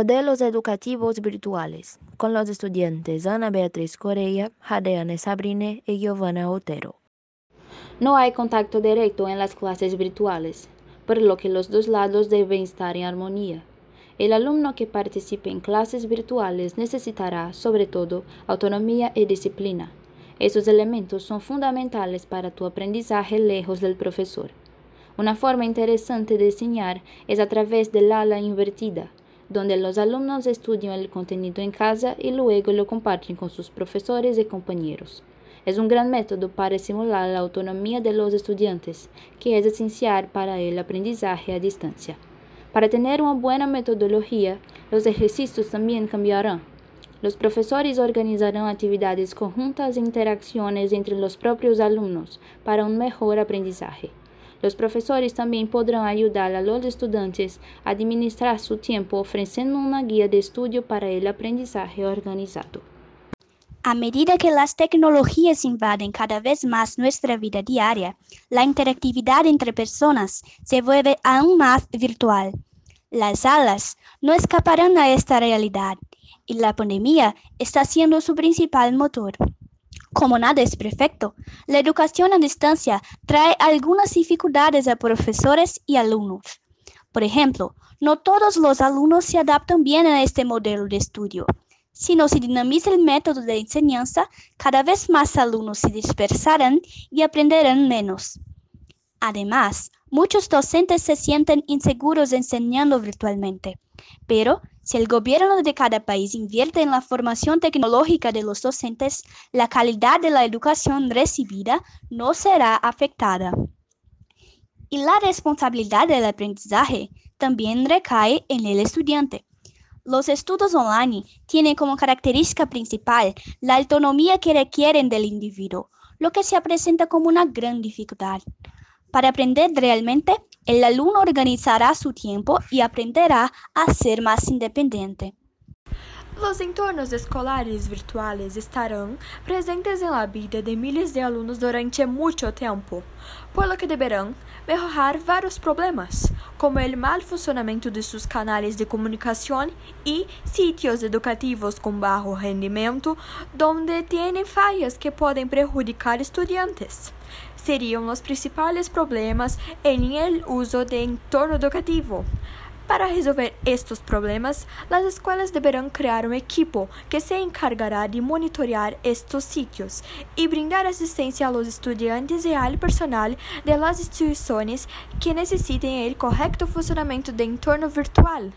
Modelos educativos virtuales con los estudiantes Ana Beatriz Correa, Jadeane Sabrine y Giovanna Otero. No hay contacto directo en las clases virtuales, por lo que los dos lados deben estar en armonía. El alumno que participe en clases virtuales necesitará, sobre todo, autonomía y disciplina. Esos elementos son fundamentales para tu aprendizaje lejos del profesor. Una forma interesante de enseñar es a través del ala invertida, donde los alumnos estudian el contenido en casa y luego lo comparten con sus profesores y compañeros. Es un gran método para estimular la autonomía de los estudiantes, que es esencial para el aprendizaje a distancia. Para tener una buena metodología, los ejercicios también cambiarán. Los profesores organizarán actividades conjuntas e interacciones entre los propios alumnos para un mejor aprendizaje. Los profesores también podrán ayudar a los estudiantes a administrar su tiempo ofreciendo una guía de estudio para el aprendizaje organizado. A medida que las tecnologías invaden cada vez más nuestra vida diaria, la interactividad entre personas se vuelve aún más virtual. Las salas no escaparán a esta realidad y la pandemia está siendo su principal motor. Como nada es perfecto, la educación a distancia trae algunas dificultades a profesores y alumnos. Por ejemplo, no todos los alumnos se adaptan bien a este modelo de estudio. Si no se dinamiza el método de enseñanza, cada vez más alumnos se dispersarán y aprenderán menos. Además, muchos docentes se sienten inseguros enseñando virtualmente, pero si el gobierno de cada país invierte en la formación tecnológica de los docentes, la calidad de la educación recibida no será afectada. Y la responsabilidad del aprendizaje también recae en el estudiante. Los estudios online tienen como característica principal la autonomía que requieren del individuo, lo que se presenta como una gran dificultad. Para aprender realmente, el alumno organizará su tiempo y aprenderá a ser más independiente. Los entornos escolares virtuales estarán presentes en la vida de miles de alumnos durante mucho tiempo, por lo que deberán mejorar varios problemas, como el mal funcionamiento de sus canales de comunicación y sitios educativos con bajo rendimiento, donde tienen fallas que pueden perjudicar estudiantes seriam os principais problemas em el uso de entorno educativo. Para resolver estes problemas, as escolas deverão criar um equipo que se encargará de monitorear estes sitios e brindar assistência aos estudantes e ao personal de las instituições que necessitem o correto funcionamento do entorno virtual.